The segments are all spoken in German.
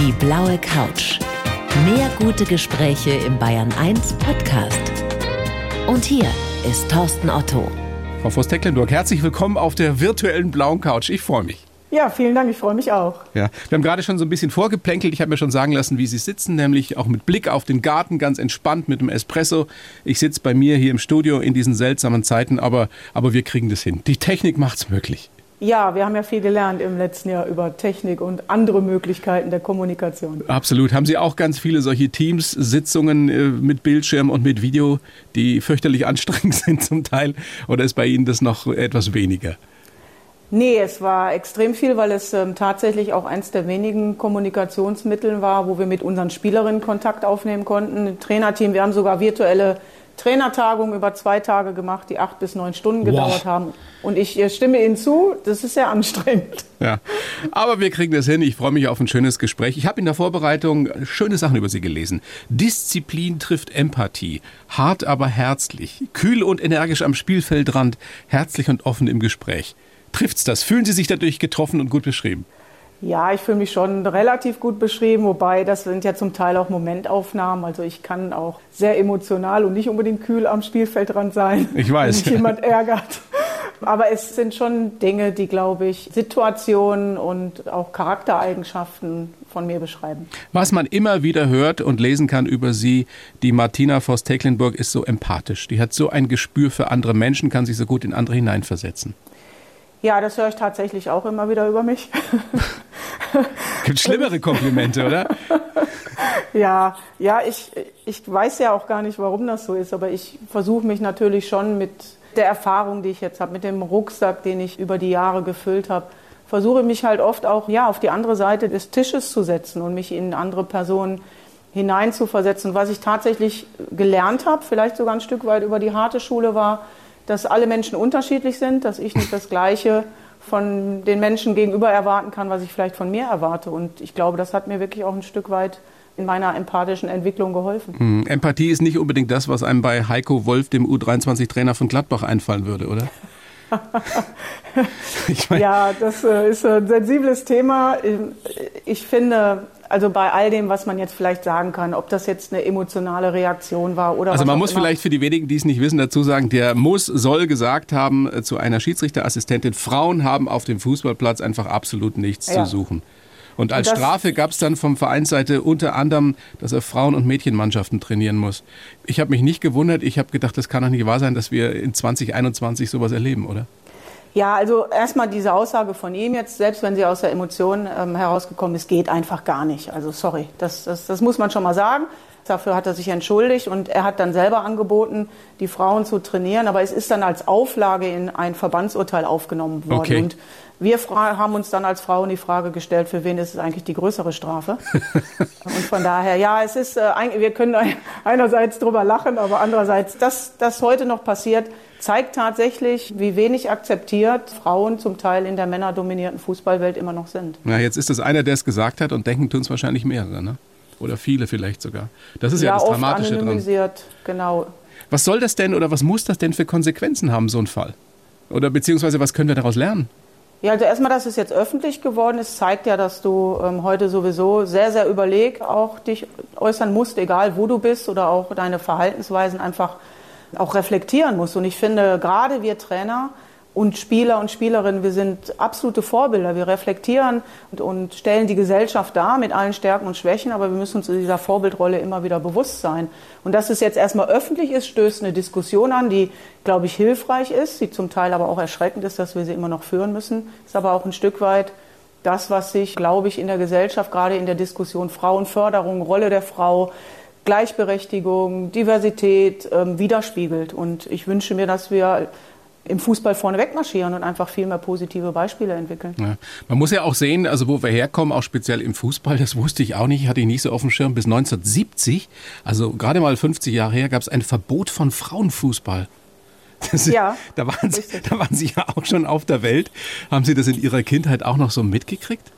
Die blaue Couch. Mehr gute Gespräche im Bayern 1 Podcast. Und hier ist Thorsten Otto. Frau Voss-Tecklenburg, herzlich willkommen auf der virtuellen blauen Couch. Ich freue mich. Ja, vielen Dank, ich freue mich auch. Ja, wir haben gerade schon so ein bisschen vorgeplänkelt. Ich habe mir schon sagen lassen, wie Sie sitzen, nämlich auch mit Blick auf den Garten, ganz entspannt mit dem Espresso. Ich sitze bei mir hier im Studio in diesen seltsamen Zeiten, aber, aber wir kriegen das hin. Die Technik macht's möglich. Ja, wir haben ja viel gelernt im letzten Jahr über Technik und andere Möglichkeiten der Kommunikation. Absolut. Haben Sie auch ganz viele solche Teams-Sitzungen äh, mit Bildschirm und mit Video, die fürchterlich anstrengend sind zum Teil? Oder ist bei Ihnen das noch etwas weniger? Nee, es war extrem viel, weil es ähm, tatsächlich auch eins der wenigen Kommunikationsmittel war, wo wir mit unseren Spielerinnen Kontakt aufnehmen konnten. Ein Trainerteam, wir haben sogar virtuelle Trainertagungen über zwei Tage gemacht, die acht bis neun Stunden gedauert wow. haben. Und ich stimme Ihnen zu, das ist sehr anstrengend. Ja, aber wir kriegen das hin. Ich freue mich auf ein schönes Gespräch. Ich habe in der Vorbereitung schöne Sachen über Sie gelesen. Disziplin trifft Empathie. Hart, aber herzlich. Kühl und energisch am Spielfeldrand. Herzlich und offen im Gespräch. Trifft's das? Fühlen Sie sich dadurch getroffen und gut beschrieben? Ja, ich fühle mich schon relativ gut beschrieben, wobei das sind ja zum Teil auch Momentaufnahmen. Also ich kann auch sehr emotional und nicht unbedingt kühl am Spielfeldrand sein. Ich weiß. Wenn mich jemand ärgert. Aber es sind schon Dinge, die, glaube ich, Situationen und auch Charaktereigenschaften von mir beschreiben. Was man immer wieder hört und lesen kann über sie, die Martina Voss-Tecklenburg ist so empathisch. Die hat so ein Gespür für andere Menschen, kann sich so gut in andere hineinversetzen. Ja, das höre ich tatsächlich auch immer wieder über mich. Gibt schlimmere Komplimente, oder? ja, ja, ich, ich weiß ja auch gar nicht, warum das so ist, aber ich versuche mich natürlich schon mit der Erfahrung, die ich jetzt habe, mit dem Rucksack, den ich über die Jahre gefüllt habe, versuche mich halt oft auch ja auf die andere Seite des Tisches zu setzen und mich in andere Personen hineinzuversetzen. Was ich tatsächlich gelernt habe, vielleicht sogar ein Stück weit über die harte Schule war, dass alle Menschen unterschiedlich sind, dass ich nicht das Gleiche von den Menschen gegenüber erwarten kann, was ich vielleicht von mir erwarte. Und ich glaube, das hat mir wirklich auch ein Stück weit in meiner empathischen Entwicklung geholfen. Hm. Empathie ist nicht unbedingt das, was einem bei Heiko Wolf, dem U23-Trainer von Gladbach, einfallen würde, oder? ich mein ja, das äh, ist ein sensibles Thema. Ich finde, also bei all dem, was man jetzt vielleicht sagen kann, ob das jetzt eine emotionale Reaktion war oder Also man muss immer. vielleicht für die wenigen, die es nicht wissen, dazu sagen, der muss, soll gesagt haben äh, zu einer Schiedsrichterassistentin, Frauen haben auf dem Fußballplatz einfach absolut nichts ja. zu suchen. Und als und Strafe gab es dann vom Vereinsseite unter anderem, dass er Frauen- und Mädchenmannschaften trainieren muss. Ich habe mich nicht gewundert, ich habe gedacht, das kann doch nicht wahr sein, dass wir in 2021 sowas erleben, oder? Ja, also erstmal diese Aussage von ihm jetzt, selbst wenn sie aus der Emotion ähm, herausgekommen ist, geht einfach gar nicht. Also sorry, das, das, das muss man schon mal sagen. Dafür hat er sich entschuldigt und er hat dann selber angeboten, die Frauen zu trainieren. Aber es ist dann als Auflage in ein Verbandsurteil aufgenommen worden. Okay. Und wir haben uns dann als Frauen die Frage gestellt, für wen ist es eigentlich die größere Strafe? und von daher, ja, es ist, äh, wir können einerseits drüber lachen, aber andererseits, dass das heute noch passiert, zeigt tatsächlich, wie wenig akzeptiert Frauen zum Teil in der männerdominierten Fußballwelt immer noch sind. Ja, jetzt ist das einer, der es gesagt hat und denken tun es wahrscheinlich mehrere, ne? Oder viele vielleicht sogar. Das ist ja, ja das Dramatische dran. genau. Was soll das denn oder was muss das denn für Konsequenzen haben, so ein Fall? Oder beziehungsweise was können wir daraus lernen? Ja, also erstmal, dass es jetzt öffentlich geworden ist, zeigt ja, dass du ähm, heute sowieso sehr, sehr überlegt auch dich äußern musst, egal wo du bist oder auch deine Verhaltensweisen einfach auch reflektieren musst. Und ich finde, gerade wir Trainer und Spieler und Spielerinnen, wir sind absolute Vorbilder. Wir reflektieren und, und, stellen die Gesellschaft dar mit allen Stärken und Schwächen, aber wir müssen uns dieser Vorbildrolle immer wieder bewusst sein. Und dass es jetzt erstmal öffentlich ist, stößt eine Diskussion an, die, glaube ich, hilfreich ist, die zum Teil aber auch erschreckend ist, dass wir sie immer noch führen müssen. Ist aber auch ein Stück weit das, was sich, glaube ich, in der Gesellschaft, gerade in der Diskussion Frauenförderung, Rolle der Frau, Gleichberechtigung, Diversität ähm, widerspiegelt. Und ich wünsche mir, dass wir im Fußball vorne wegmarschieren und einfach viel mehr positive Beispiele entwickeln. Ja. Man muss ja auch sehen, also wo wir herkommen, auch speziell im Fußball, das wusste ich auch nicht, hatte ich nicht so auf dem Schirm, bis 1970, also gerade mal 50 Jahre her, gab es ein Verbot von Frauenfußball. Das, ja, da waren, Sie, da waren Sie ja auch schon auf der Welt. Haben Sie das in Ihrer Kindheit auch noch so mitgekriegt?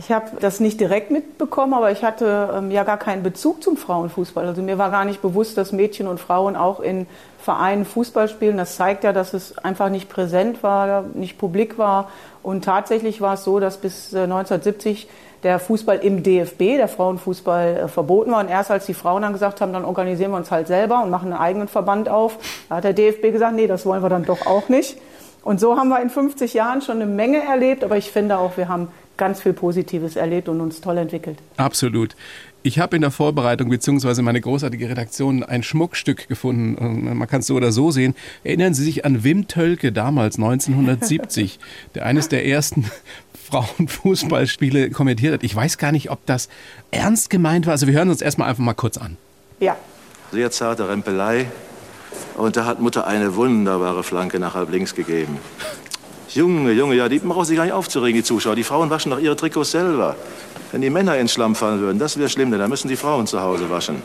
Ich habe das nicht direkt mitbekommen, aber ich hatte ähm, ja gar keinen Bezug zum Frauenfußball. Also mir war gar nicht bewusst, dass Mädchen und Frauen auch in Vereinen Fußball spielen. Das zeigt ja, dass es einfach nicht präsent war, nicht publik war. Und tatsächlich war es so, dass bis 1970 äh, der Fußball im DFB, der Frauenfußball, äh, verboten war. Und erst als die Frauen dann gesagt haben, dann organisieren wir uns halt selber und machen einen eigenen Verband auf, da hat der DFB gesagt, nee, das wollen wir dann doch auch nicht. Und so haben wir in 50 Jahren schon eine Menge erlebt, aber ich finde auch, wir haben ganz viel Positives erlebt und uns toll entwickelt. Absolut. Ich habe in der Vorbereitung bzw. meine großartige Redaktion ein Schmuckstück gefunden. Man kann es so oder so sehen. Erinnern Sie sich an Wim Tölke damals 1970, der eines der ersten Frauenfußballspiele kommentiert hat. Ich weiß gar nicht, ob das ernst gemeint war. Also wir hören uns erstmal einfach mal kurz an. Ja. Sehr zarte Rempelei. Und da hat Mutter eine wunderbare Flanke nach halb links gegeben. Junge, Junge, ja, die brauchen sich gar nicht aufzuregen, die Zuschauer. Die Frauen waschen doch ihre Trikots selber. Wenn die Männer ins Schlamm fallen würden, das wäre schlimm, denn dann müssen die Frauen zu Hause waschen.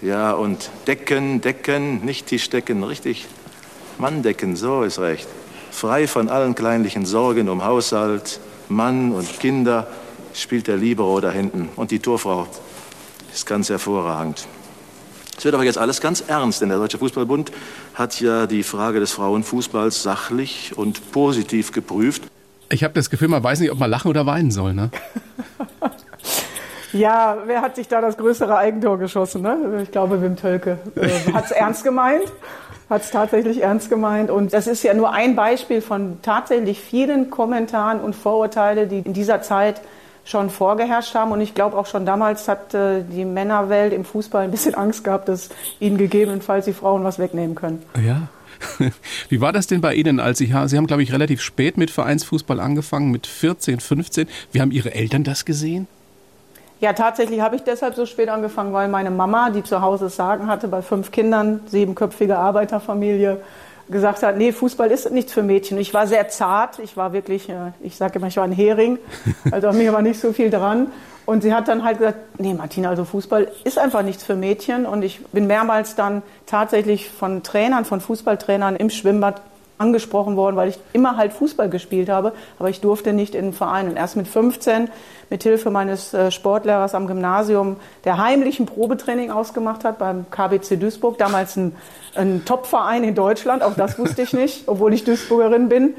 Ja, und Decken, Decken, nicht Tischdecken, richtig. Manndecken, so ist recht. Frei von allen kleinlichen Sorgen um Haushalt, Mann und Kinder spielt der Libero da hinten. Und die Torfrau ist ganz hervorragend. Es wird aber jetzt alles ganz ernst, denn der Deutsche Fußballbund hat ja die Frage des Frauenfußballs sachlich und positiv geprüft. Ich habe das Gefühl, man weiß nicht, ob man lachen oder weinen soll, ne? ja, wer hat sich da das größere Eigentor geschossen? Ne? Ich glaube, Wim Tölke äh, hat es ernst gemeint, hat es tatsächlich ernst gemeint. Und das ist ja nur ein Beispiel von tatsächlich vielen Kommentaren und Vorurteile, die in dieser Zeit schon vorgeherrscht haben. Und ich glaube auch schon damals hat äh, die Männerwelt im Fußball ein bisschen Angst gehabt, dass ihnen gegebenenfalls die Frauen was wegnehmen können. Ja. Wie war das denn bei Ihnen, als Sie, Sie haben, glaube ich, relativ spät mit Vereinsfußball angefangen, mit 14, 15. Wie haben Ihre Eltern das gesehen? Ja, tatsächlich habe ich deshalb so spät angefangen, weil meine Mama, die zu Hause Sagen hatte, bei fünf Kindern, siebenköpfige Arbeiterfamilie, gesagt hat, nee, Fußball ist nichts für Mädchen. Ich war sehr zart, ich war wirklich, äh, ich sage immer, ich war ein Hering, also an mir war nicht so viel dran. Und sie hat dann halt gesagt, nee, Martina, also Fußball ist einfach nichts für Mädchen. Und ich bin mehrmals dann tatsächlich von Trainern, von Fußballtrainern im Schwimmbad angesprochen worden, weil ich immer halt Fußball gespielt habe, aber ich durfte nicht in den Verein. Und erst mit 15, mit Hilfe meines äh, Sportlehrers am Gymnasium, der heimlich ein Probetraining ausgemacht hat beim KBC Duisburg, damals ein, ein Top-Verein in Deutschland, auch das wusste ich nicht, obwohl ich Duisburgerin bin.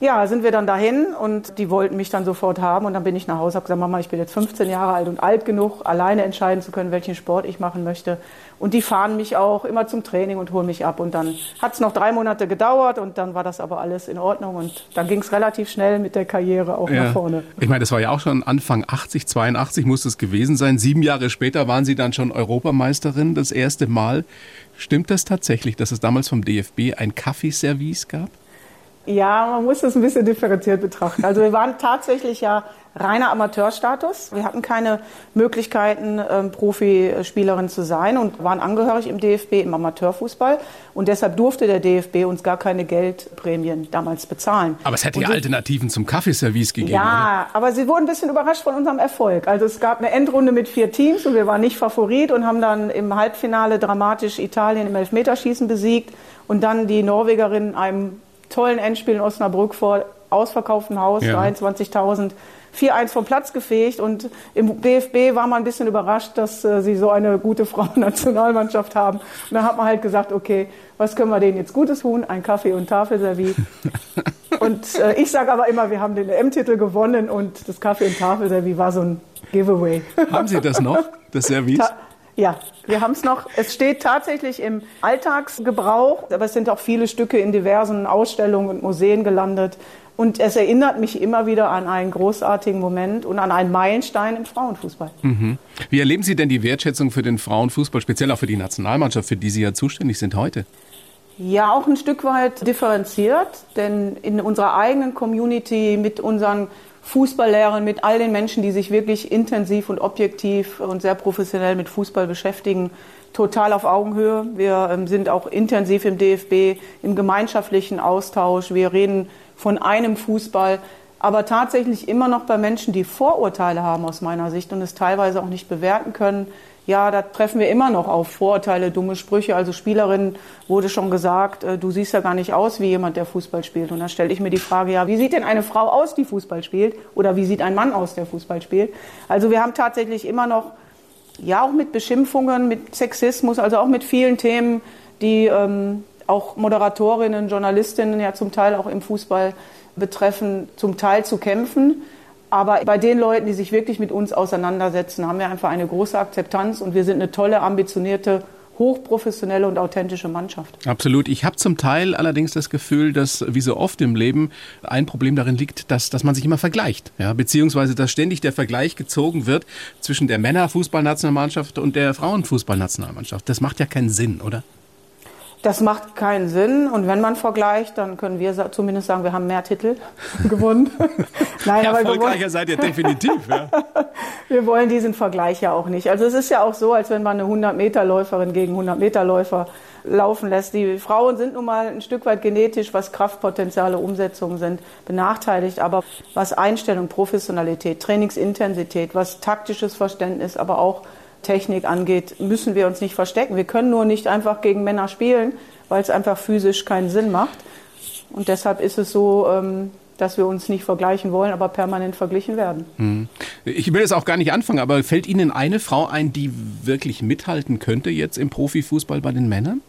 Ja, sind wir dann dahin und die wollten mich dann sofort haben und dann bin ich nach Hause, habe gesagt, Mama, ich bin jetzt 15 Jahre alt und alt genug, alleine entscheiden zu können, welchen Sport ich machen möchte. Und die fahren mich auch immer zum Training und holen mich ab. Und dann hat es noch drei Monate gedauert und dann war das aber alles in Ordnung und dann ging es relativ schnell mit der Karriere auch ja. nach vorne. Ich meine, das war ja auch schon Anfang 80, 82 muss es gewesen sein. Sieben Jahre später waren Sie dann schon Europameisterin, das erste Mal. Stimmt das tatsächlich, dass es damals vom DFB ein Kaffeeservice gab? Ja, man muss das ein bisschen differenziert betrachten. Also wir waren tatsächlich ja reiner Amateurstatus. Wir hatten keine Möglichkeiten, ähm, Profispielerin zu sein und waren angehörig im DFB im Amateurfußball. Und deshalb durfte der DFB uns gar keine Geldprämien damals bezahlen. Aber es hätte ja Alternativen zum Kaffeeservice gegeben. Ja, oder? aber sie wurden ein bisschen überrascht von unserem Erfolg. Also es gab eine Endrunde mit vier Teams und wir waren nicht Favorit und haben dann im Halbfinale dramatisch Italien im Elfmeterschießen besiegt und dann die Norwegerin einem tollen Endspiel in Osnabrück vor ausverkauftem Haus, ja. 23.000. 4-1 vom Platz gefegt und im DFB war man ein bisschen überrascht, dass äh, sie so eine gute Frauennationalmannschaft haben. Und dann hat man halt gesagt, okay, was können wir denen jetzt Gutes tun? Ein Kaffee und Tafelservie. und äh, ich sage aber immer, wir haben den EM-Titel gewonnen und das Kaffee und Tafelservie war so ein Giveaway. Haben Sie das noch, das Service? Ta ja, wir haben es noch. Es steht tatsächlich im Alltagsgebrauch, aber es sind auch viele Stücke in diversen Ausstellungen und Museen gelandet. Und es erinnert mich immer wieder an einen großartigen Moment und an einen Meilenstein im Frauenfußball. Mhm. Wie erleben Sie denn die Wertschätzung für den Frauenfußball, speziell auch für die Nationalmannschaft, für die Sie ja zuständig sind heute? Ja, auch ein Stück weit differenziert, denn in unserer eigenen Community mit unseren Fußballlehrern, mit all den Menschen, die sich wirklich intensiv und objektiv und sehr professionell mit Fußball beschäftigen, total auf Augenhöhe. Wir ähm, sind auch intensiv im DFB im gemeinschaftlichen Austausch. Wir reden von einem Fußball, aber tatsächlich immer noch bei Menschen, die Vorurteile haben aus meiner Sicht und es teilweise auch nicht bewerten können. ja, da treffen wir immer noch auf Vorurteile, dumme Sprüche. Also Spielerinnen wurde schon gesagt, äh, du siehst ja gar nicht aus wie jemand, der Fußball spielt. Und da stelle ich mir die Frage, ja, wie sieht denn eine Frau aus, die Fußball spielt? Oder wie sieht ein Mann aus, der Fußball spielt? Also wir haben tatsächlich immer noch, ja, auch mit Beschimpfungen, mit Sexismus, also auch mit vielen Themen, die ähm, auch Moderatorinnen, Journalistinnen ja zum Teil auch im Fußball betreffen, zum Teil zu kämpfen. Aber bei den Leuten, die sich wirklich mit uns auseinandersetzen, haben wir einfach eine große Akzeptanz und wir sind eine tolle, ambitionierte, hochprofessionelle und authentische Mannschaft. Absolut. Ich habe zum Teil allerdings das Gefühl, dass wie so oft im Leben ein Problem darin liegt, dass, dass man sich immer vergleicht. Ja? Beziehungsweise, dass ständig der Vergleich gezogen wird zwischen der Männerfußballnationalmannschaft und der Frauenfußballnationalmannschaft. Das macht ja keinen Sinn, oder? Das macht keinen Sinn. Und wenn man vergleicht, dann können wir zumindest sagen, wir haben mehr Titel gewonnen. Nein, ja, aber erfolgreicher wollen, seid ihr definitiv. Ja. wir wollen diesen Vergleich ja auch nicht. Also es ist ja auch so, als wenn man eine 100-Meter-Läuferin gegen 100-Meter-Läufer laufen lässt. Die Frauen sind nun mal ein Stück weit genetisch, was Kraftpotenziale, Umsetzungen sind, benachteiligt. Aber was Einstellung, Professionalität, Trainingsintensität, was taktisches Verständnis, aber auch Technik angeht, müssen wir uns nicht verstecken. Wir können nur nicht einfach gegen Männer spielen, weil es einfach physisch keinen Sinn macht. Und deshalb ist es so, ähm, dass wir uns nicht vergleichen wollen, aber permanent verglichen werden. Hm. Ich will es auch gar nicht anfangen, aber fällt Ihnen eine Frau ein, die wirklich mithalten könnte jetzt im Profifußball bei den Männern?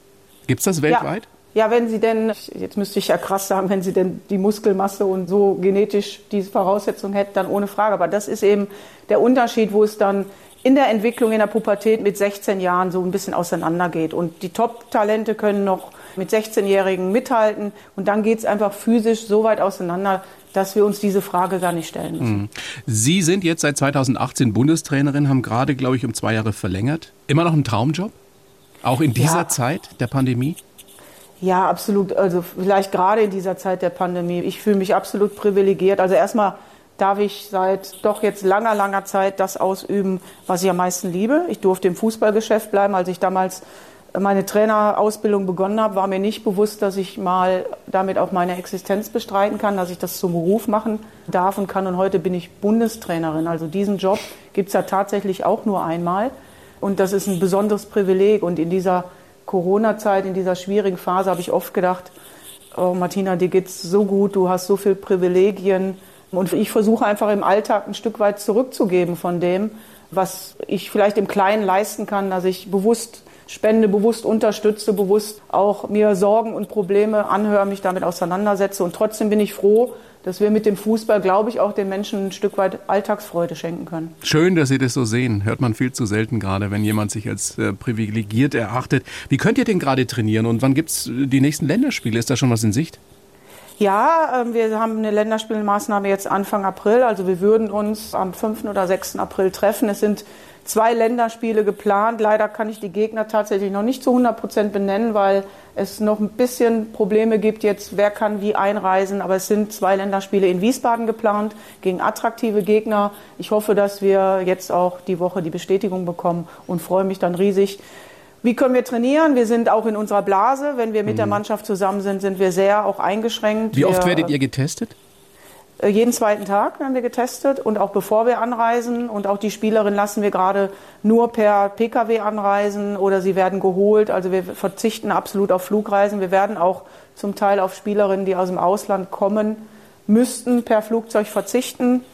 Gibt es das weltweit? Ja. ja. wenn sie denn, jetzt müsste ich ja krass sagen, wenn sie denn die Muskelmasse und so genetisch diese Voraussetzung hätte, dann ohne Frage. Aber das ist eben der Unterschied, wo es dann in der Entwicklung in der Pubertät mit 16 Jahren so ein bisschen auseinandergeht. Und die Top-Talente können noch mit 16-Jährigen mithalten. Und dann geht es einfach physisch so weit auseinander, dass wir uns diese Frage gar nicht stellen müssen. Mhm. Sie sind jetzt seit 2018 Bundestrainerin, haben gerade, glaube ich, um zwei Jahre verlängert. Immer noch ein Traumjob? Auch in dieser ja. Zeit der Pandemie? Ja, absolut. Also vielleicht gerade in dieser Zeit der Pandemie. Ich fühle mich absolut privilegiert. Also erstmal darf ich seit doch jetzt langer, langer Zeit das ausüben, was ich am meisten liebe. Ich durfte im Fußballgeschäft bleiben. Als ich damals meine Trainerausbildung begonnen habe, war mir nicht bewusst, dass ich mal damit auch meine Existenz bestreiten kann, dass ich das zum Beruf machen darf und kann. Und heute bin ich Bundestrainerin. Also diesen Job gibt es ja tatsächlich auch nur einmal. Und das ist ein besonderes Privileg. Und in dieser Corona-Zeit, in dieser schwierigen Phase habe ich oft gedacht, oh Martina, dir geht's so gut, du hast so viele Privilegien und ich versuche einfach im Alltag ein Stück weit zurückzugeben von dem, was ich vielleicht im Kleinen leisten kann, dass ich bewusst spende, bewusst unterstütze, bewusst auch mir Sorgen und Probleme anhöre, mich damit auseinandersetze. Und trotzdem bin ich froh, dass wir mit dem Fußball, glaube ich, auch den Menschen ein Stück weit Alltagsfreude schenken können. Schön, dass Sie das so sehen. Hört man viel zu selten gerade, wenn jemand sich als äh, privilegiert erachtet. Wie könnt ihr denn gerade trainieren und wann gibt es die nächsten Länderspiele? Ist da schon was in Sicht? Ja, ähm, wir haben eine Länderspielmaßnahme jetzt Anfang April. Also wir würden uns am 5. oder 6. April treffen. Es sind zwei Länderspiele geplant. Leider kann ich die Gegner tatsächlich noch nicht zu 100 Prozent benennen, weil es noch ein bisschen Probleme gibt jetzt, wer kann wie einreisen. Aber es sind zwei Länderspiele in Wiesbaden geplant gegen attraktive Gegner. Ich hoffe, dass wir jetzt auch die Woche die Bestätigung bekommen und freue mich dann riesig, wie können wir trainieren? Wir sind auch in unserer Blase. Wenn wir mit mhm. der Mannschaft zusammen sind, sind wir sehr auch eingeschränkt. Wie oft wir, werdet ihr getestet? Äh, jeden zweiten Tag werden wir getestet und auch bevor wir anreisen. Und auch die Spielerin lassen wir gerade nur per Pkw anreisen oder sie werden geholt. Also wir verzichten absolut auf Flugreisen. Wir werden auch zum Teil auf Spielerinnen, die aus dem Ausland kommen, müssten per Flugzeug verzichten.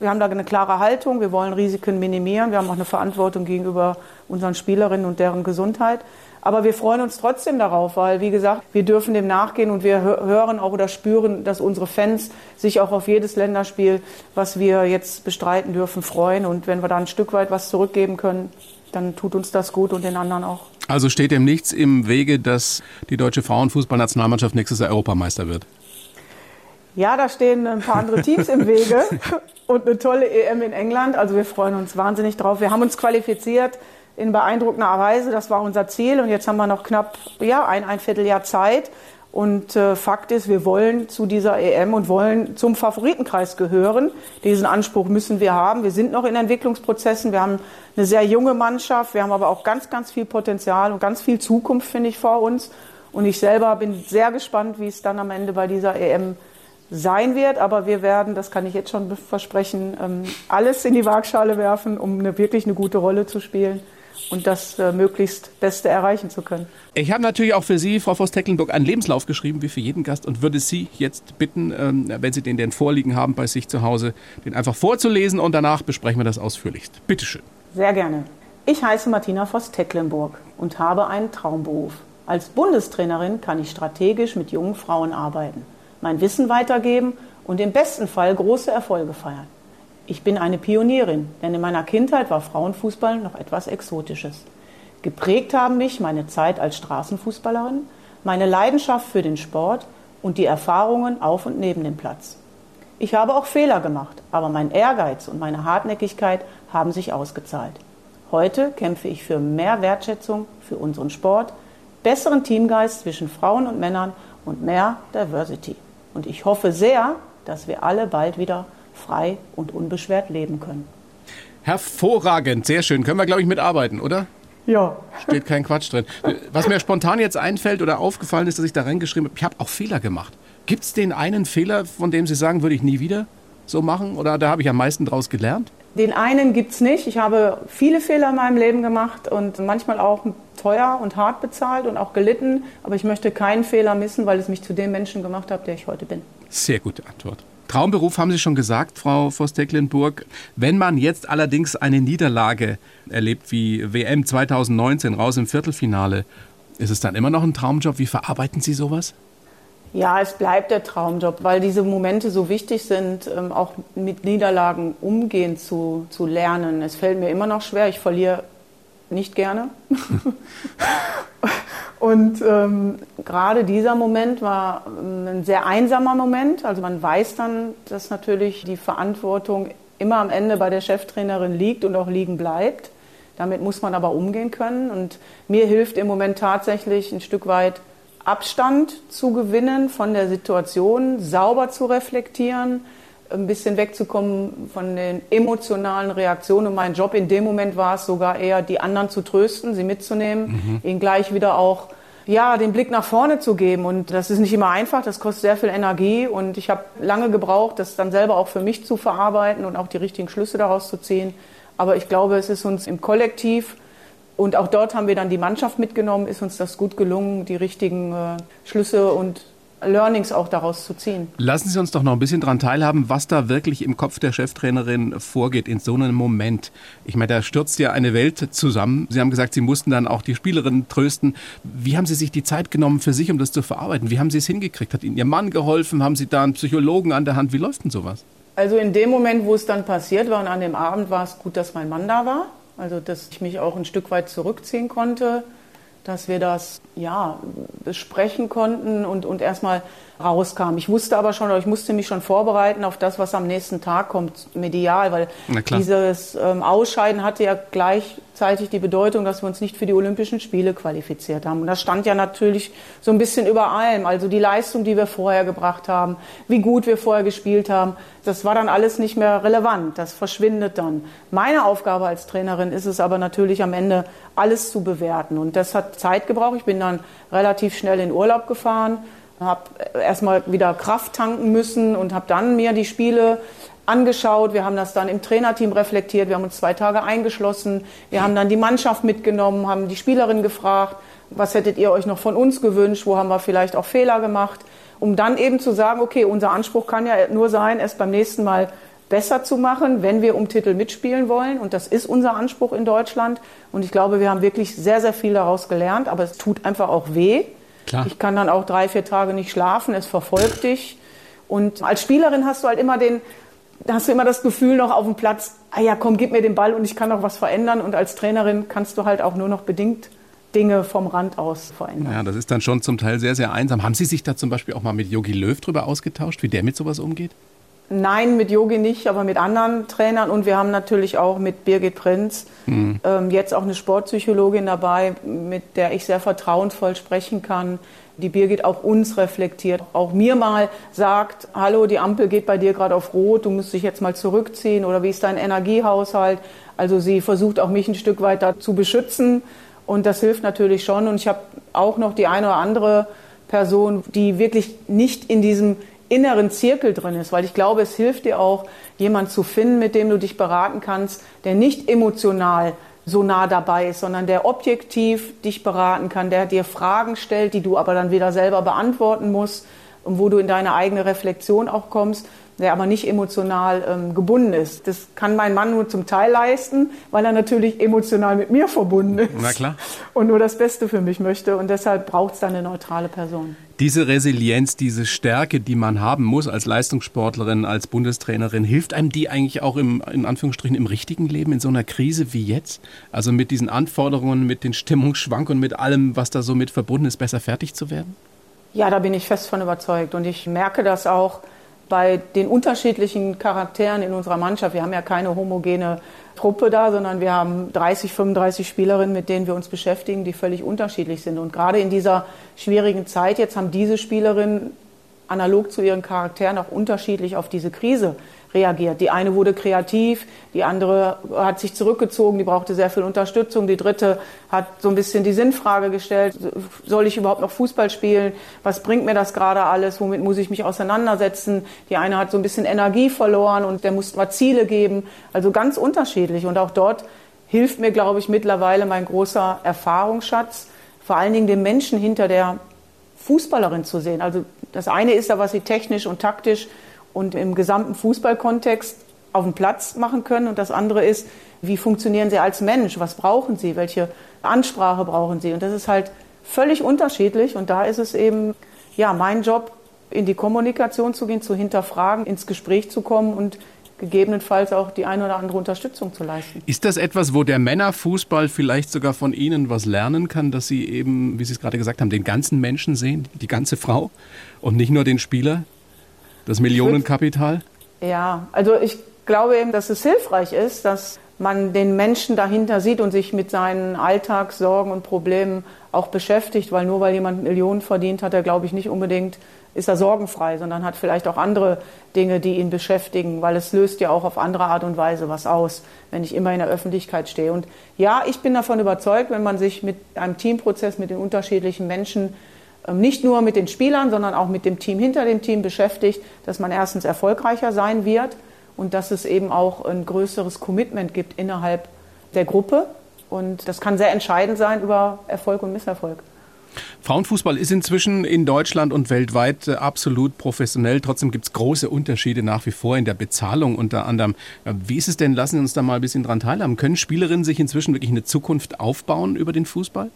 Wir haben da eine klare Haltung. Wir wollen Risiken minimieren. Wir haben auch eine Verantwortung gegenüber unseren Spielerinnen und deren Gesundheit. Aber wir freuen uns trotzdem darauf, weil, wie gesagt, wir dürfen dem nachgehen und wir hören auch oder spüren, dass unsere Fans sich auch auf jedes Länderspiel, was wir jetzt bestreiten dürfen, freuen. Und wenn wir da ein Stück weit was zurückgeben können, dann tut uns das gut und den anderen auch. Also steht dem nichts im Wege, dass die deutsche Frauenfußballnationalmannschaft nächstes Jahr Europameister wird? Ja, da stehen ein paar andere Teams im Wege und eine tolle EM in England. Also wir freuen uns wahnsinnig drauf. Wir haben uns qualifiziert in beeindruckender Weise. Das war unser Ziel. Und jetzt haben wir noch knapp ja, ein, ein Vierteljahr Zeit. Und äh, Fakt ist, wir wollen zu dieser EM und wollen zum Favoritenkreis gehören. Diesen Anspruch müssen wir haben. Wir sind noch in Entwicklungsprozessen. Wir haben eine sehr junge Mannschaft. Wir haben aber auch ganz, ganz viel Potenzial und ganz viel Zukunft, finde ich, vor uns. Und ich selber bin sehr gespannt, wie es dann am Ende bei dieser EM sein wird. Aber wir werden, das kann ich jetzt schon versprechen, ähm, alles in die Waagschale werfen, um eine, wirklich eine gute Rolle zu spielen. und das äh, möglichst Beste erreichen zu können. Ich habe natürlich auch für Sie, Frau Voss-Tecklenburg, einen Lebenslauf geschrieben, wie für jeden Gast, und würde Sie jetzt bitten, ähm, wenn Sie den denn vorliegen haben bei sich zu Hause, den einfach vorzulesen und danach besprechen wir das ausführlichst. Bitte schön. Sehr gerne. Ich heiße Martina Voss-Tecklenburg und habe einen Traumberuf. Als Bundestrainerin kann ich strategisch mit jungen Frauen arbeiten, mein Wissen weitergeben und im besten Fall große Erfolge feiern. Ich bin eine Pionierin, denn in meiner Kindheit war Frauenfußball noch etwas Exotisches. Geprägt haben mich meine Zeit als Straßenfußballerin, meine Leidenschaft für den Sport und die Erfahrungen auf und neben dem Platz. Ich habe auch Fehler gemacht, aber mein Ehrgeiz und meine Hartnäckigkeit haben sich ausgezahlt. Heute kämpfe ich für mehr Wertschätzung für unseren Sport, besseren Teamgeist zwischen Frauen und Männern und mehr Diversity. Und ich hoffe sehr, dass wir alle bald wieder frei und unbeschwert leben können. Hervorragend, sehr schön. Können wir, glaube ich, mitarbeiten, oder? Ja. Steht kein Quatsch drin. Was mir spontan jetzt einfällt oder aufgefallen ist, dass ich da reingeschrieben habe, ich habe auch Fehler gemacht. Gibt es den einen Fehler, von dem Sie sagen, würde ich nie wieder so machen? Oder da habe ich am meisten draus gelernt? Den einen gibt es nicht. Ich habe viele Fehler in meinem Leben gemacht und manchmal auch teuer und hart bezahlt und auch gelitten. Aber ich möchte keinen Fehler missen, weil es mich zu dem Menschen gemacht hat, der ich heute bin. Sehr gute Antwort. Traumberuf haben Sie schon gesagt, Frau Voss-Tecklenburg. Wenn man jetzt allerdings eine Niederlage erlebt wie WM 2019 raus im Viertelfinale, ist es dann immer noch ein Traumjob? Wie verarbeiten Sie sowas? Ja, es bleibt der Traumjob, weil diese Momente so wichtig sind, ähm, auch mit Niederlagen umgehen zu, zu lernen. Es fällt mir immer noch schwer, ich verliere nicht gerne. Und ähm, gerade dieser Moment war ähm, ein sehr einsamer Moment. Also man weiß dann, dass natürlich die Verantwortung immer am Ende bei der Cheftrainerin liegt und auch liegen bleibt. Damit muss man aber umgehen können. Und mir hilft im Moment tatsächlich ein Stück weit Abstand zu gewinnen von der Situation, sauber zu reflektieren, ein bisschen wegzukommen von den emotionalen Reaktionen. Und mein Job in dem Moment war es sogar eher, die anderen zu trösten, sie mitzunehmen, mhm. ihnen gleich wieder auch ja, den Blick nach vorne zu geben. Und das ist nicht immer einfach, das kostet sehr viel Energie. Und ich habe lange gebraucht, das dann selber auch für mich zu verarbeiten und auch die richtigen Schlüsse daraus zu ziehen. Aber ich glaube, es ist uns im Kollektiv und auch dort haben wir dann die Mannschaft mitgenommen, ist uns das gut gelungen, die richtigen äh, Schlüsse und Learnings auch daraus zu ziehen. Lassen Sie uns doch noch ein bisschen daran teilhaben, was da wirklich im Kopf der Cheftrainerin vorgeht in so einem Moment. Ich meine, da stürzt ja eine Welt zusammen. Sie haben gesagt, Sie mussten dann auch die Spielerin trösten. Wie haben Sie sich die Zeit genommen für sich, um das zu verarbeiten? Wie haben Sie es hingekriegt? Hat Ihnen Ihr Mann geholfen? Haben Sie da einen Psychologen an der Hand? Wie läuft denn sowas? Also in dem Moment, wo es dann passiert war und an dem Abend war es gut, dass mein Mann da war. Also dass ich mich auch ein Stück weit zurückziehen konnte dass wir das ja besprechen konnten und, und erstmal rauskam. Ich wusste aber schon, oder ich musste mich schon vorbereiten auf das, was am nächsten Tag kommt, medial, weil dieses ähm, Ausscheiden hatte ja gleichzeitig die Bedeutung, dass wir uns nicht für die Olympischen Spiele qualifiziert haben. Und das stand ja natürlich so ein bisschen über allem. Also die Leistung, die wir vorher gebracht haben, wie gut wir vorher gespielt haben, das war dann alles nicht mehr relevant. Das verschwindet dann. Meine Aufgabe als Trainerin ist es aber natürlich am Ende, alles zu bewerten. Und das hat Zeit gebraucht. Ich bin dann relativ schnell in Urlaub gefahren habe erstmal wieder Kraft tanken müssen und habe dann mir die Spiele angeschaut. Wir haben das dann im Trainerteam reflektiert. Wir haben uns zwei Tage eingeschlossen. Wir haben dann die Mannschaft mitgenommen, haben die Spielerin gefragt, was hättet ihr euch noch von uns gewünscht? Wo haben wir vielleicht auch Fehler gemacht? Um dann eben zu sagen, okay, unser Anspruch kann ja nur sein, es beim nächsten Mal besser zu machen, wenn wir um Titel mitspielen wollen. Und das ist unser Anspruch in Deutschland. Und ich glaube, wir haben wirklich sehr, sehr viel daraus gelernt. Aber es tut einfach auch weh. Klar. Ich kann dann auch drei, vier Tage nicht schlafen, es verfolgt dich. Und als Spielerin hast du halt immer den, hast du immer das Gefühl noch auf dem Platz, ah ja, komm, gib mir den Ball und ich kann noch was verändern. Und als Trainerin kannst du halt auch nur noch bedingt Dinge vom Rand aus verändern. Ja, das ist dann schon zum Teil sehr, sehr einsam. Haben Sie sich da zum Beispiel auch mal mit Yogi Löw drüber ausgetauscht, wie der mit sowas umgeht? Nein, mit Yogi nicht, aber mit anderen Trainern. Und wir haben natürlich auch mit Birgit Prinz mhm. ähm, jetzt auch eine Sportpsychologin dabei, mit der ich sehr vertrauensvoll sprechen kann. Die Birgit auch uns reflektiert, auch mir mal sagt, hallo, die Ampel geht bei dir gerade auf Rot, du musst dich jetzt mal zurückziehen oder wie ist dein Energiehaushalt? Also sie versucht auch mich ein Stück weit da zu beschützen und das hilft natürlich schon. Und ich habe auch noch die eine oder andere Person, die wirklich nicht in diesem inneren Zirkel drin ist, weil ich glaube, es hilft dir auch, jemand zu finden, mit dem du dich beraten kannst, der nicht emotional so nah dabei ist, sondern der objektiv dich beraten kann, der dir Fragen stellt, die du aber dann wieder selber beantworten musst und wo du in deine eigene Reflexion auch kommst der aber nicht emotional ähm, gebunden ist. Das kann mein Mann nur zum Teil leisten, weil er natürlich emotional mit mir verbunden ist. Na klar. Und nur das Beste für mich möchte. Und deshalb braucht es da eine neutrale Person. Diese Resilienz, diese Stärke, die man haben muss als Leistungssportlerin, als Bundestrainerin, hilft einem die eigentlich auch im, in Anführungsstrichen, im richtigen Leben, in so einer Krise wie jetzt? Also mit diesen Anforderungen, mit den Stimmungsschwankungen, mit allem, was da so mit verbunden ist, besser fertig zu werden? Ja, da bin ich fest von überzeugt. Und ich merke das auch, bei den unterschiedlichen Charakteren in unserer Mannschaft. Wir haben ja keine homogene Truppe da, sondern wir haben 30, 35 Spielerinnen, mit denen wir uns beschäftigen, die völlig unterschiedlich sind. Und gerade in dieser schwierigen Zeit jetzt haben diese Spielerinnen analog zu ihren Charakteren auch unterschiedlich auf diese Krise reagiert. Die eine wurde kreativ, die andere hat sich zurückgezogen, die brauchte sehr viel Unterstützung, die dritte hat so ein bisschen die Sinnfrage gestellt, soll ich überhaupt noch Fußball spielen? Was bringt mir das gerade alles? Womit muss ich mich auseinandersetzen? Die eine hat so ein bisschen Energie verloren und der muss mal Ziele geben. Also ganz unterschiedlich. Und auch dort hilft mir, glaube ich, mittlerweile mein großer Erfahrungsschatz, vor allen Dingen den Menschen hinter der Fußballerin zu sehen. Also das eine ist da, was sie technisch und taktisch und im gesamten Fußballkontext auf dem Platz machen können. Und das andere ist, wie funktionieren sie als Mensch? Was brauchen sie? Welche Ansprache brauchen sie? Und das ist halt völlig unterschiedlich. Und da ist es eben, ja, mein Job, in die Kommunikation zu gehen, zu hinterfragen, ins Gespräch zu kommen und gegebenenfalls auch die eine oder andere Unterstützung zu leisten. Ist das etwas, wo der Männerfußball vielleicht sogar von Ihnen was lernen kann, dass Sie eben, wie Sie es gerade gesagt haben, den ganzen Menschen sehen, die ganze Frau und nicht nur den Spieler? Das Millionenkapital? Ja, also ich glaube eben, dass es hilfreich ist, dass man den Menschen dahinter sieht und sich mit seinen Alltagssorgen und Problemen auch beschäftigt, weil nur weil jemand Millionen verdient, hat er, glaube ich, nicht unbedingt, ist er sorgenfrei, sondern hat vielleicht auch andere Dinge, die ihn beschäftigen, weil es löst ja auch auf andere Art und Weise was aus, wenn ich immer in der Öffentlichkeit stehe. Und ja, ich bin davon überzeugt, wenn man sich mit einem Teamprozess, mit den unterschiedlichen Menschen nicht nur mit den Spielern, sondern auch mit dem Team hinter dem Team beschäftigt, dass man erstens erfolgreicher sein wird und dass es eben auch ein größeres Commitment gibt innerhalb der Gruppe. Und das kann sehr entscheidend sein über Erfolg und Misserfolg. Frauenfußball ist inzwischen in Deutschland und weltweit äh, absolut professionell. Trotzdem gibt es große Unterschiede nach wie vor in der Bezahlung unter anderem. Äh, wie ist es denn? Lassen Sie uns da mal ein bisschen dran teilhaben. Können Spielerinnen sich inzwischen wirklich eine Zukunft aufbauen über den Fußball?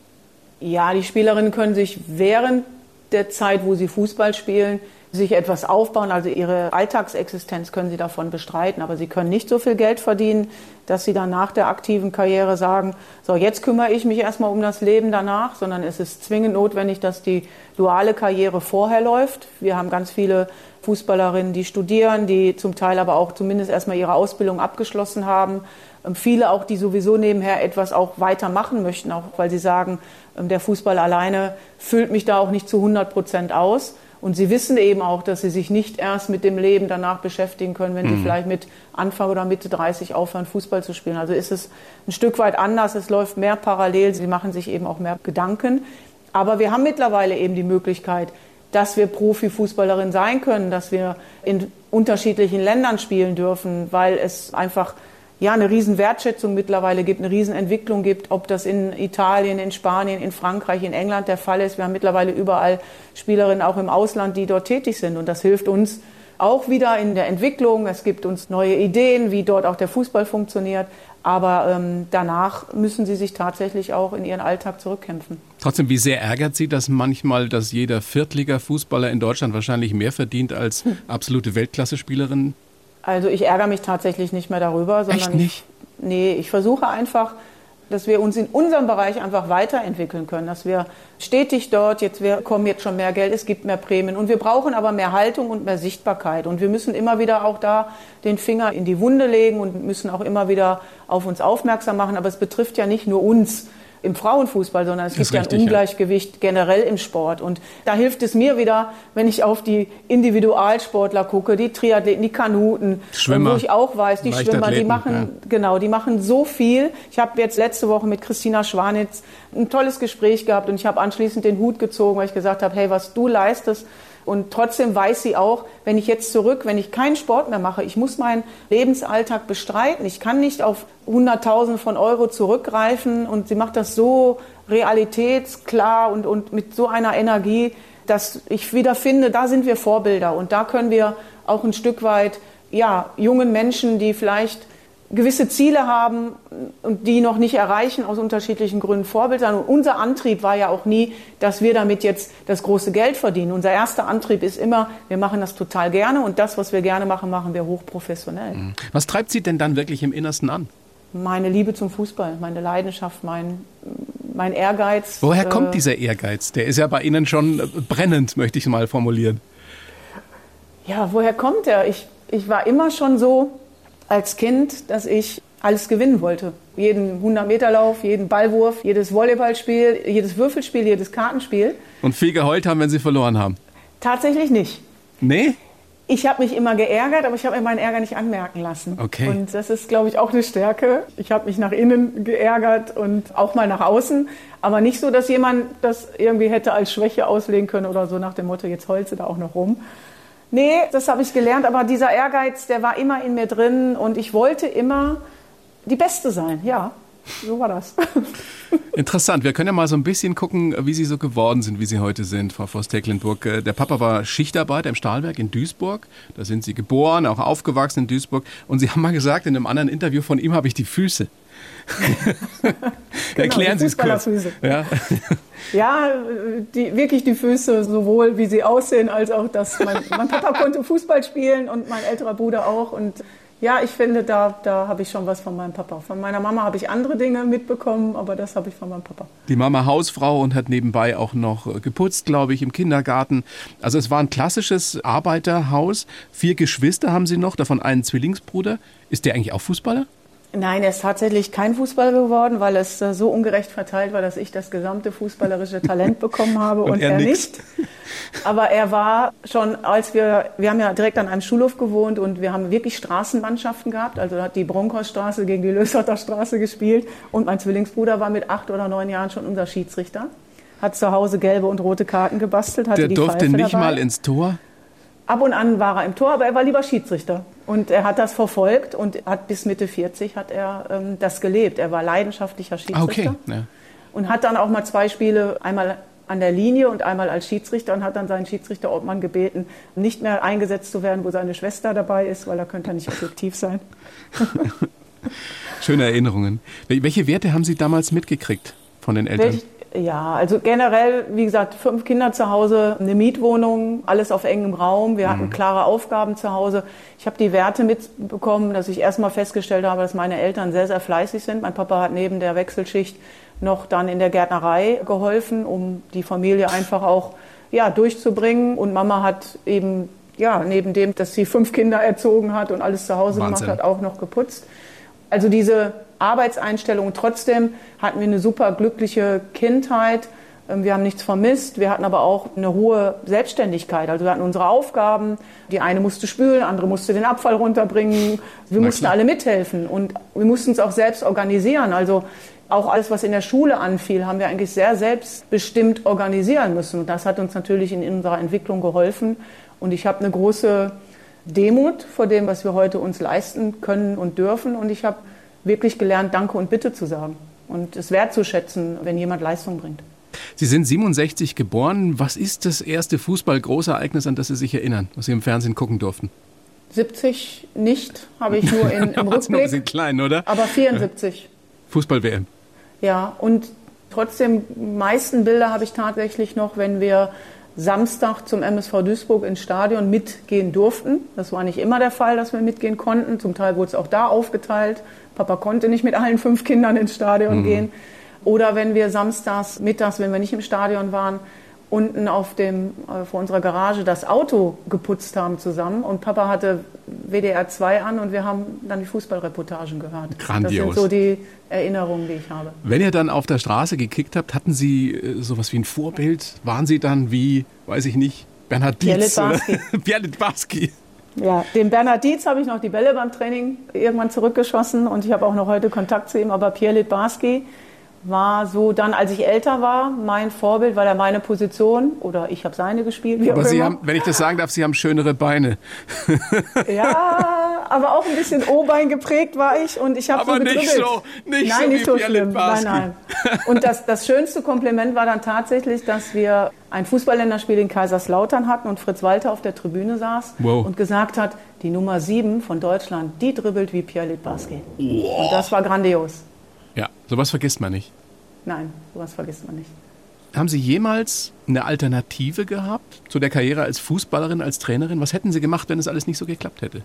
Ja, die Spielerinnen können sich während der Zeit, wo sie Fußball spielen, sich etwas aufbauen. Also ihre Alltagsexistenz können sie davon bestreiten. Aber sie können nicht so viel Geld verdienen, dass sie dann nach der aktiven Karriere sagen, so jetzt kümmere ich mich erstmal um das Leben danach, sondern es ist zwingend notwendig, dass die duale Karriere vorher läuft. Wir haben ganz viele Fußballerinnen, die studieren, die zum Teil aber auch zumindest erstmal ihre Ausbildung abgeschlossen haben. Ähm, viele auch, die sowieso nebenher etwas auch weitermachen möchten, auch weil sie sagen, ähm, der Fußball alleine füllt mich da auch nicht zu 100 Prozent aus. Und sie wissen eben auch, dass sie sich nicht erst mit dem Leben danach beschäftigen können, wenn mhm. sie vielleicht mit Anfang oder Mitte 30 aufhören, Fußball zu spielen. Also ist es ein Stück weit anders. Es läuft mehr parallel. Sie machen sich eben auch mehr Gedanken. Aber wir haben mittlerweile eben die Möglichkeit, dass wir Profifußballerin sein können, dass wir in unterschiedlichen Ländern spielen dürfen, weil es einfach ja, eine riesen Wertschätzung mittlerweile gibt, eine riesen Entwicklung gibt, ob das in Italien, in Spanien, in Frankreich, in England der Fall ist. Wir haben mittlerweile überall Spielerinnen auch im Ausland, die dort tätig sind. Und das hilft uns auch wieder in der Entwicklung. Es gibt uns neue Ideen, wie dort auch der Fußball funktioniert. Aber ähm, danach müssen sie sich tatsächlich auch in ihren Alltag zurückkämpfen. Trotzdem, wie sehr ärgert Sie das manchmal, dass jeder Viertliga-Fußballer in Deutschland wahrscheinlich mehr verdient als hm. absolute Weltklasse-Spielerinnen? Also ich ärgere mich tatsächlich nicht mehr darüber, sondern Echt nicht? Ich, nee, ich versuche einfach, dass wir uns in unserem Bereich einfach weiterentwickeln können, dass wir stetig dort, jetzt wir kommen jetzt schon mehr Geld, es gibt mehr Prämien und wir brauchen aber mehr Haltung und mehr Sichtbarkeit und wir müssen immer wieder auch da den Finger in die Wunde legen und müssen auch immer wieder auf uns aufmerksam machen, aber es betrifft ja nicht nur uns, im Frauenfußball, sondern es gibt ja ein Ungleichgewicht ja. generell im Sport. Und da hilft es mir wieder, wenn ich auf die Individualsportler gucke, die Triathleten, die Kanuten, Schwimmer, wo ich auch weiß, die Schwimmer, die machen, ja. genau, die machen so viel. Ich habe jetzt letzte Woche mit Christina Schwanitz ein tolles Gespräch gehabt und ich habe anschließend den Hut gezogen, weil ich gesagt habe, hey, was du leistest, Und trotzdem weiß sie auch, wenn ich jetzt zurück, wenn ich keinen Sport mehr mache, ich muss meinen Lebensalltag bestreiten. Ich kann nicht auf Hunderttausende von Euro zurückgreifen. Und sie macht das so realitätsklar und, und mit so einer Energie, dass ich wieder finde, da sind wir Vorbilder. Und da können wir auch ein Stück weit, ja, jungen Menschen, die vielleicht gewisse Ziele haben und die noch nicht erreichen, aus unterschiedlichen Gründen Vorbild sein. Und unser Antrieb war ja auch nie, dass wir damit jetzt das große Geld verdienen. Unser erster Antrieb ist immer, wir machen das total gerne und das, was wir gerne machen, machen wir hochprofessionell. Mhm. Was treibt Sie denn dann wirklich im Innersten an? Meine Liebe zum Fußball, meine Leidenschaft, mein, mein Ehrgeiz. Woher kommt äh, dieser Ehrgeiz? Der ist ja bei Ihnen schon brennend, möchte ich mal formulieren. Ja, woher kommt er? Ich, ich war immer schon so, als Kind, dass ich alles gewinnen wollte. Jeden 100-Meter-Lauf, jeden Ballwurf, jedes Volleyballspiel, jedes Würfelspiel, jedes Kartenspiel. Und viel geheult haben, wenn Sie verloren haben? Tatsächlich nicht. Nee? Ich habe mich immer geärgert, aber ich habe mir meinen Ärger nicht anmerken lassen. Okay. Und das ist, glaube ich, auch eine Stärke. Ich habe mich nach innen geärgert und auch mal nach außen, aber nicht so, dass jemand das irgendwie hätte als Schwäche auslegen können oder so nach dem Motto, jetzt heulst du da auch noch rum. Nee, das habe ich gelernt, aber dieser Ehrgeiz, der war immer in mir drin und ich wollte immer die Beste sein, ja. So war das. Interessant. Wir können ja mal so ein bisschen gucken, wie Sie so geworden sind, wie Sie heute sind, Frau Voss-Tecklenburg. Äh, der Papa war Schichtarbeiter im Stahlwerk in Duisburg. Da sind Sie geboren, auch aufgewachsen in Duisburg. Und Sie haben mal gesagt, in einem anderen Interview von ihm habe ich die Füße. genau, Erklären Sie es kurz. Ja, ja die, wirklich die Füße, sowohl wie sie aussehen, als auch, dass mein, mein Papa konnte Fußball spielen und mein älterer Bruder auch. Und ja, ich finde, da, da habe ich schon was von meinem Papa. Von meiner Mama habe ich andere Dinge mitbekommen, aber das habe ich von meinem Papa. Die Mama Hausfrau und hat nebenbei auch noch geputzt, glaube ich, im Kindergarten. Also es war ein klassisches Arbeiterhaus. Vier Geschwister haben sie noch, davon einen Zwillingsbruder. Ist der eigentlich auch Fußballer? Nein, er ist tatsächlich kein Fußballer geworden, weil es äh, so ungerecht verteilt war, dass ich das gesamte fußballerische Talent bekommen habe und, und er, er nicht. Aber er war schon, als wir, wir haben ja direkt an einem Schulhof gewohnt und wir haben wirklich Straßenmannschaften gehabt. Also hat die Bronkhausstraße gegen die Lösserter Straße gespielt und mein Zwillingsbruder war mit acht oder neun Jahren schon unser Schiedsrichter. Hat zu Hause gelbe und rote Karten gebastelt. Hatte Der die durfte Pfeife nicht dabei. mal ins Tor? Ab und an war er im Tor, aber er war lieber Schiedsrichter. Und er hat das verfolgt und hat bis Mitte 40 hat er ähm, das gelebt. Er war leidenschaftlicher Schiedsrichter. Okay. Ja. Und hat dann auch mal zwei Spiele, einmal an der Linie und einmal als Schiedsrichter und hat dann seinen Schiedsrichter-Obmann gebeten, nicht mehr eingesetzt zu werden, wo seine Schwester dabei ist, weil da könnte er nicht objektiv sein. Schöne Erinnerungen. Welche Werte haben Sie damals mitgekriegt von den Eltern? Welch, ja, also generell, wie gesagt, fünf Kinder zu Hause, eine Mietwohnung, alles auf engem Raum. Wir hatten mhm. klare Aufgaben zu Hause. Ich habe die Werte mitbekommen, dass ich erstmal festgestellt habe, dass meine Eltern sehr, sehr fleißig sind. Mein Papa hat neben der Wechselschicht noch dann in der Gärtnerei geholfen, um die Familie einfach auch ja, durchzubringen. Und Mama hat eben, ja, neben dem, dass sie fünf Kinder erzogen hat und alles zu Hause Wahnsinn. gemacht hat, auch noch geputzt. Also diese Arbeitseinstellung. Trotzdem hatten wir eine super glückliche Kindheit. Ähm, wir haben nichts vermisst. Wir hatten aber auch eine hohe Selbstständigkeit. Also wir hatten unsere Aufgaben. Die eine musste spülen, andere musste den Abfall runterbringen. Wir Na mussten klar. alle mithelfen und wir mussten es auch selbst organisieren. Also auch alles, was in der Schule anfiel, haben wir eigentlich sehr selbstbestimmt organisieren müssen. Und das hat uns natürlich in unserer Entwicklung geholfen. Und ich habe eine große Demut vor dem, was wir heute uns leisten können und dürfen. Und ich habe wirklich gelernt, Danke und Bitte zu sagen und es wertzuschätzen, wenn jemand Leistung bringt. Sie sind 67 geboren. Was ist das erste Fußball-Großereignis, an das Sie sich erinnern, was Sie im Fernsehen gucken durften? 70 nicht, habe ich nur in, im Rückblick. Ein bisschen klein, oder? Aber 74. Fußball-WM. Ja, und trotzdem, meisten Bilder habe ich tatsächlich noch, wenn wir Samstag zum MSV Duisburg ins Stadion mitgehen durften. Das war nicht immer der Fall, dass wir mitgehen konnten. Zum Teil wurde es auch da aufgeteilt. Papa konnte nicht mit allen fünf Kindern ins Stadion mhm. gehen. Oder wenn wir samstags, mittags, wenn wir nicht im Stadion waren, unten auf dem, äh, vor unserer Garage das Auto geputzt haben zusammen. Und Papa hatte WDR 2 an und wir haben dann die Fußballreportagen gehört. Grandios. Das sind so die Erinnerungen, die ich habe. Wenn ihr dann auf der Straße gekickt habt, hatten Sie äh, sowas wie ein Vorbild? Waren Sie dann wie, weiß ich nicht, Bernhard Dietz? Bernhard Barski. Ja, dem Bernhard Dietz habe ich noch die Bälle beim Training irgendwann zurückgeschossen und ich habe auch noch heute Kontakt zu ihm, aber Pierre Litbarski war so dann, als ich älter war, mein Vorbild, weil er meine Position oder ich habe seine gespielt. Wie aber Sie immer. haben, wenn ich das sagen darf, Sie haben schönere Beine. ja, aber auch ein bisschen O-Bein geprägt war ich und ich habe so gedribbelt. nicht so, nicht nein, so nicht so schlimm. Nein, nein. Und das, das schönste Kompliment war dann tatsächlich, dass wir ein Fußballländerspiel in Kaiserslautern hatten und Fritz Walter auf der Tribüne saß wow. und gesagt hat, die Nummer 7 von Deutschland, die dribbelt wie Pierre Litbarski. Wow. Und das war grandios. Sowas vergisst man nicht. Nein, sowas vergisst man nicht. Haben Sie jemals eine Alternative gehabt zu der Karriere als Fußballerin, als Trainerin? Was hätten Sie gemacht, wenn es alles nicht so geklappt hätte?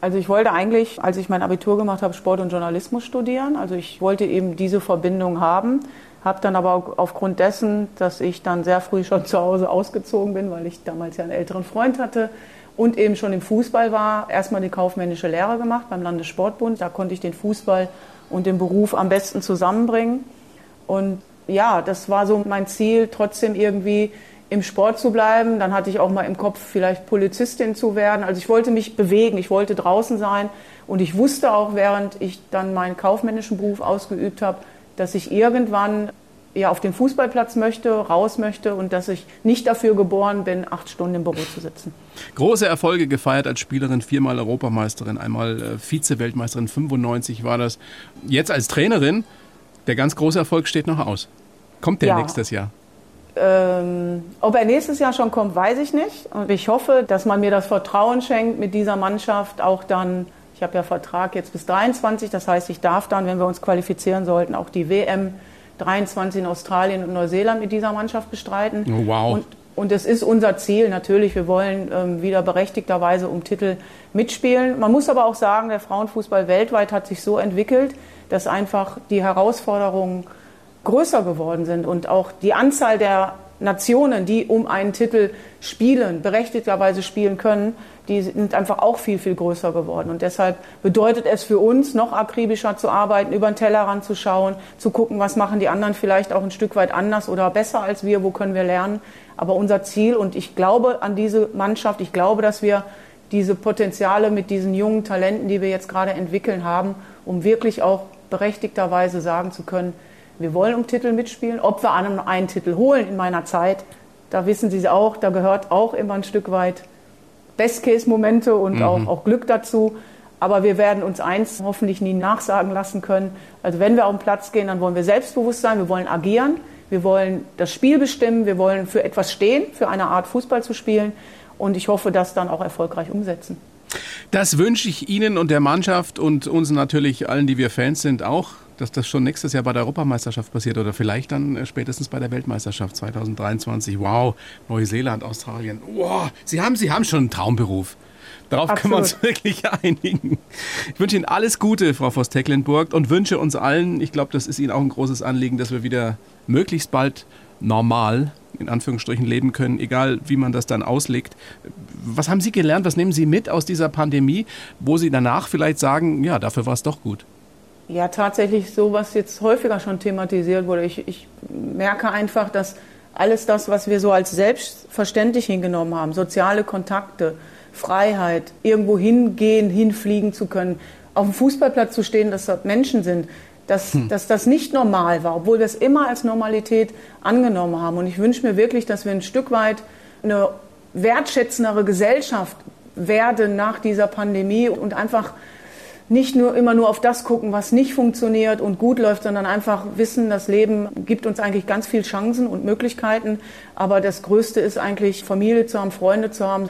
Also ich wollte eigentlich, als ich mein Abitur gemacht habe, Sport und Journalismus studieren. Also ich wollte eben diese Verbindung haben, habe dann aber aufgrund dessen, dass ich dann sehr früh schon zu Hause ausgezogen bin, weil ich damals ja einen älteren Freund hatte und eben schon im Fußball war, erstmal die kaufmännische Lehre gemacht beim Landessportbund. Da konnte ich den Fußball und den Beruf am besten zusammenbringen. Und ja, das war so mein Ziel, trotzdem irgendwie im Sport zu bleiben. Dann hatte ich auch mal im Kopf, vielleicht Polizistin zu werden. Also ich wollte mich bewegen, ich wollte draußen sein. Und ich wusste auch, während ich dann meinen kaufmännischen Beruf ausgeübt habe, dass ich irgendwann ja, auf den Fußballplatz möchte, raus möchte und dass ich nicht dafür geboren bin, acht Stunden im Büro zu sitzen. Große Erfolge gefeiert als Spielerin, viermal Europameisterin, einmal äh, Vize-Weltmeisterin, 95 war das. Jetzt als Trainerin, der ganz große Erfolg steht noch aus. Kommt der ja. nächstes Jahr? Ähm, ob er nächstes Jahr schon kommt, weiß ich nicht. Und ich hoffe, dass man mir das Vertrauen schenkt, mit dieser Mannschaft auch dann, ich habe ja Vertrag jetzt bis 23, das heißt, ich darf dann, wenn wir uns qualifizieren sollten, auch die WM 23 in Australien und Neuseeland mit dieser Mannschaft bestreiten. Oh, wow. Und, und es ist unser Ziel natürlich. Wir wollen ähm, wieder berechtigterweise um Titel mitspielen. Man muss aber auch sagen, der Frauenfußball weltweit hat sich so entwickelt, dass einfach die Herausforderungen größer geworden sind und auch die Anzahl der Nationen, die um einen Titel spielen, berechtigterweise spielen können, die sind einfach auch viel, viel größer geworden. Und deshalb bedeutet es für uns, noch akribischer zu arbeiten, über den Tellerrand zu schauen, zu gucken, was machen die anderen vielleicht auch ein Stück weit anders oder besser als wir, wo können wir lernen. Aber unser Ziel, und ich glaube an diese Mannschaft, ich glaube, dass wir diese Potenziale mit diesen jungen Talenten, die wir jetzt gerade entwickeln haben, um wirklich auch berechtigterweise sagen zu können, wir wollen um Titel mitspielen. Ob wir einen Titel holen in meiner Zeit, da wissen Sie auch, da gehört auch immer ein Stück weit Best-Case-Momente und mhm. auch, auch Glück dazu. Aber wir werden uns eins hoffentlich nie nachsagen lassen können. Also wenn wir auf den Platz gehen, dann wollen wir selbstbewusst sein, wir wollen agieren, wir wollen das Spiel bestimmen, wir wollen für etwas stehen, für eine Art Fußball zu spielen. Und ich hoffe, das dann auch erfolgreich umsetzen. Das wünsche ich Ihnen und der Mannschaft und uns natürlich allen, die wir Fans sind, auch dass das schon nächstes Jahr bei der Europameisterschaft passiert oder vielleicht dann äh, spätestens bei der Weltmeisterschaft 2023. Wow, Neuseeland, Australien. Wow, Sie haben, Sie haben schon einen Traumberuf. Darauf Absolut. können wir uns wirklich einigen. Ich wünsche Ihnen alles Gute, Frau Voss-Tecklenburg, und wünsche uns allen, ich glaube, das ist Ihnen auch ein großes Anliegen, dass wir wieder möglichst bald normal in Anführungsstrichen leben können, egal wie man das dann auslegt. Was haben Sie gelernt? Was nehmen Sie mit aus dieser Pandemie, wo Sie danach vielleicht sagen, ja, dafür war es doch gut? Ja, tatsächlich so, was jetzt häufiger schon thematisiert wurde. Ich, ich merke einfach, dass alles das, was wir so als selbstverständlich hingenommen haben, soziale Kontakte, Freiheit, irgendwo hingehen, hinfliegen zu können, auf dem Fußballplatz zu stehen, dass dort Menschen sind, dass, hm. dass das nicht normal war, obwohl wir es immer als Normalität angenommen haben. Und ich wünsche mir wirklich, dass wir ein Stück weit eine wertschätzendere Gesellschaft werden nach dieser Pandemie und einfach nicht nur immer nur auf das gucken, was nicht funktioniert und gut läuft, sondern einfach wissen, das Leben gibt uns eigentlich ganz viel Chancen und Möglichkeiten. Aber das Größte ist eigentlich Familie zu haben, Freunde zu haben,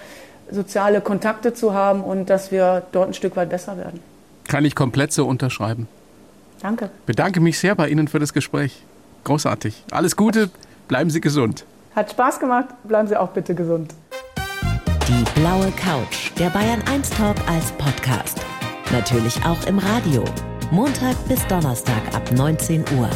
soziale Kontakte zu haben und dass wir dort ein Stück weit besser werden. Kann ich komplett so unterschreiben. Danke. Bedanke mich sehr bei Ihnen für das Gespräch. Großartig. Alles Gute, bleiben Sie gesund. Hat Spaß gemacht, bleiben Sie auch bitte gesund. Die blaue Couch, der Bayern 1 Talk als Podcast. Natürlich auch im Radio. Montag bis Donnerstag ab 19 Uhr.